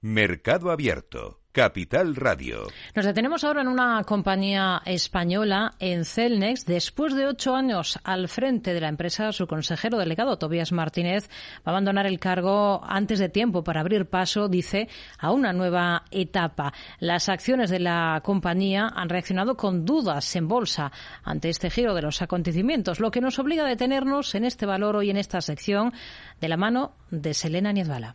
Mercado Abierto. Capital Radio. Nos detenemos ahora en una compañía española, en Celnex. Después de ocho años al frente de la empresa, su consejero delegado, Tobías Martínez, va a abandonar el cargo antes de tiempo para abrir paso, dice, a una nueva etapa. Las acciones de la compañía han reaccionado con dudas en bolsa ante este giro de los acontecimientos, lo que nos obliga a detenernos en este valor hoy en esta sección de la mano de Selena Niezbala.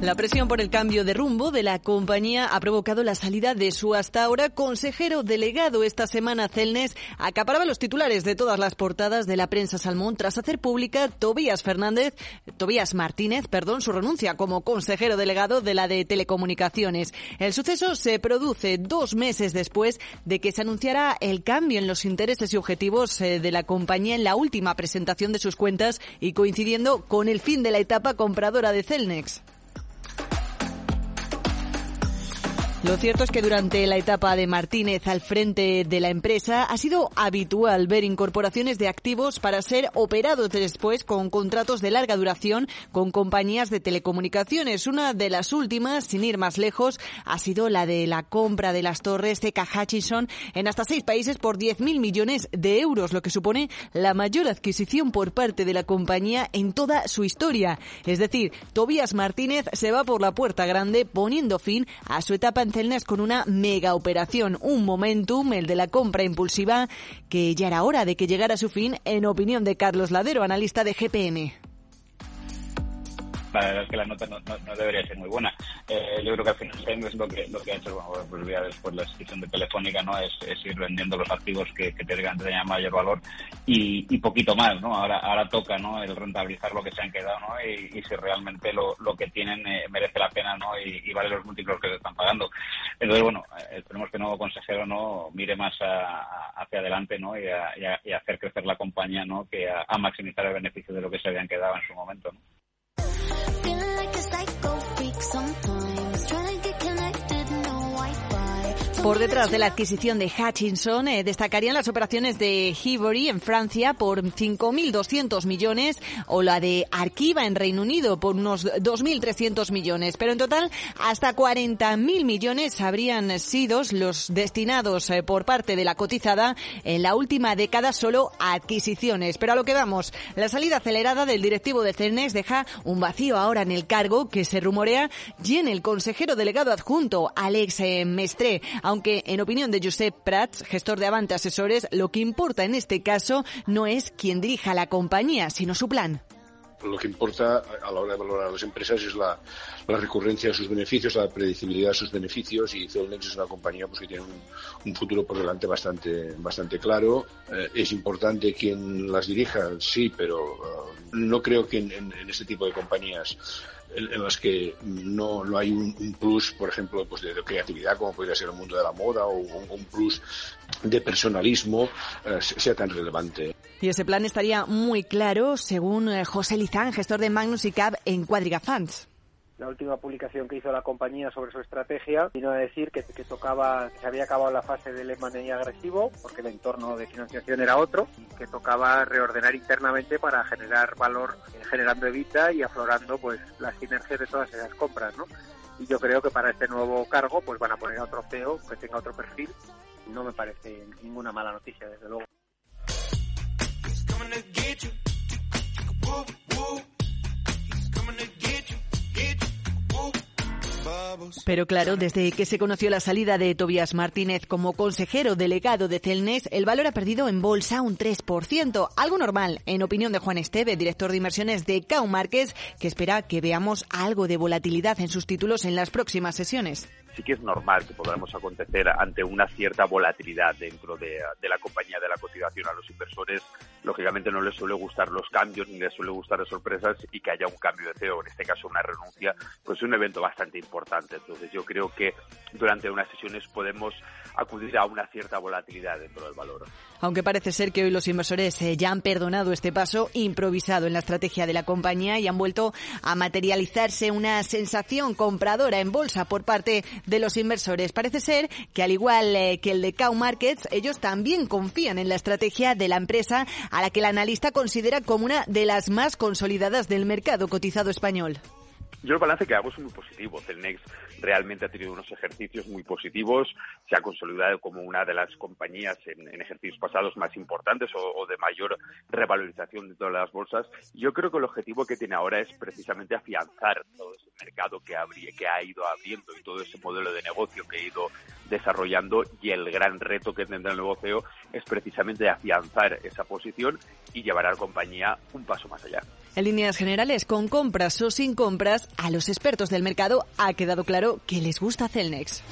La presión por el cambio de rumbo de la compañía ha provocado la salida de su hasta ahora consejero delegado. Esta semana Celnes acaparaba los titulares de todas las portadas de la prensa Salmón tras hacer pública Tobías Fernández, Tobías Martínez, perdón, su renuncia como consejero delegado de la de telecomunicaciones. El suceso se produce dos meses después de que se anunciara el cambio en los intereses y objetivos eh, de la compañía en la última presentación de sus cuentas y coincidiendo con el fin de la etapa compradora de Celnex. Lo cierto es que durante la etapa de Martínez al frente de la empresa ha sido habitual ver incorporaciones de activos para ser operados después con contratos de larga duración con compañías de telecomunicaciones. Una de las últimas, sin ir más lejos, ha sido la de la compra de las torres de Hutchison en hasta seis países por 10.000 millones de euros, lo que supone la mayor adquisición por parte de la compañía en toda su historia. Es decir, Tobías Martínez se va por la puerta grande poniendo fin a su etapa Con una mega operación, un momentum, el de la compra impulsiva, que ya era hora de que llegara a su fin, en opinión de Carlos Ladero, analista de GPM la verdad es que la nota no, debería ser muy buena. Eh, yo creo que al final es lo que, lo que ha hecho, bueno, pues ya después la decisión de Telefónica, ¿no? Es, ir vendiendo los activos que, que tengan, mayor valor y, y, poquito más, ¿no? Ahora, ahora toca, ¿no? El rentabilizar lo que se han quedado, ¿no? Y, si realmente lo, lo que tienen eh, merece la pena, ¿no? Y, vale los múltiplos que se están pagando. Entonces, bueno, eh, esperemos que el nuevo consejero, ¿no? Mire más hacia adelante, ¿no? Y a, y, hacer crecer la compañía, ¿no? Que a, a maximizar el beneficio de lo que se habían quedado en su momento, ¿no? Feeling like a psycho freak sometimes. Trying to get Por detrás de la adquisición de Hutchinson eh, destacarían las operaciones de Hivory en Francia por 5.200 millones o la de Arquiva en Reino Unido por unos 2.300 millones. Pero en total hasta 40.000 millones habrían sido los destinados eh, por parte de la cotizada en la última década solo a adquisiciones. Pero a lo que vamos, la salida acelerada del directivo de Cernes deja un vacío ahora en el cargo que se rumorea y el consejero delegado adjunto, Alex eh, aunque en opinión de Josep Prats, gestor de Avante Asesores, lo que importa en este caso no es quien dirija la compañía, sino su plan lo que importa a la hora de valorar a las empresas es la, recurrencia de sus beneficios, la predecibilidad de sus beneficios y Celnex es una compañía pues, que tiene un, futuro por delante bastante, bastante claro. Eh, es importante quien las dirija, sí, pero eh, no creo que en, en, este tipo de compañías en, las que no, no hay un, plus, por ejemplo, pues de, creatividad como podría ser el mundo de la moda o un, plus de personalismo eh, sea tan relevante. Y ese plan estaría muy claro, según eh, José Lizán, gestor de Magnus y Cab en Quadriga Funds la última publicación que hizo la compañía sobre su estrategia vino a decir que, que tocaba, que se había acabado la fase del M&A agresivo, porque el entorno de financiación era otro, y que tocaba reordenar internamente para generar valor, eh, generando evita y aflorando pues las sinergias de todas esas compras, ¿no? Y yo creo que para este nuevo cargo pues van a poner a otro CEO que tenga otro perfil. No me parece ninguna mala noticia, desde luego. Pero claro, desde que se conoció la salida de Tobias Martínez como consejero delegado de Celnes, el valor ha perdido en bolsa un 3%, algo normal, en opinión de Juan Esteve, director de inversiones de Cau Márquez, que espera que veamos algo de volatilidad en sus títulos en las próximas sesiones sí que es normal que podamos acontecer ante una cierta volatilidad dentro de, la compañía de la cotización. A los inversores, lógicamente, no les suele gustar los cambios ni les suele gustar las sorpresas y que haya un cambio de CEO, en este caso una renuncia, pues es un evento bastante importante. Entonces, yo creo que durante unas sesiones podemos acudir a una cierta volatilidad dentro del valor. aunque parece ser que hoy los inversores eh, ya han perdonado este paso improvisado en la estrategia de la compañía y han vuelto a materializarse una sensación compradora en bolsa por parte de los inversores. Parece ser que al igual eh, que el de Cow Markets, ellos también confían en la estrategia de la empresa a la que el analista considera como una de las más consolidadas del mercado cotizado español. Yo el balance que hago es muy positivo. Celnex realmente ha tenido unos ejercicios muy positivos, se ha consolidado como una de las compañías en, ejercicios pasados más importantes o, de mayor revalorización de todas las bolsas. Yo creo que el objetivo que tiene ahora es precisamente afianzar todo ese mercado que, abrí, que ha ido abriendo y todo ese modelo de negocio que ha ido desarrollando y el gran reto que tendrá el negocio es precisamente afianzar esa posición y llevar a la compañía un paso más allá. En líneas generales, con compras o sin compras, a los expertos del mercado ha quedado claro que les gusta Celnex.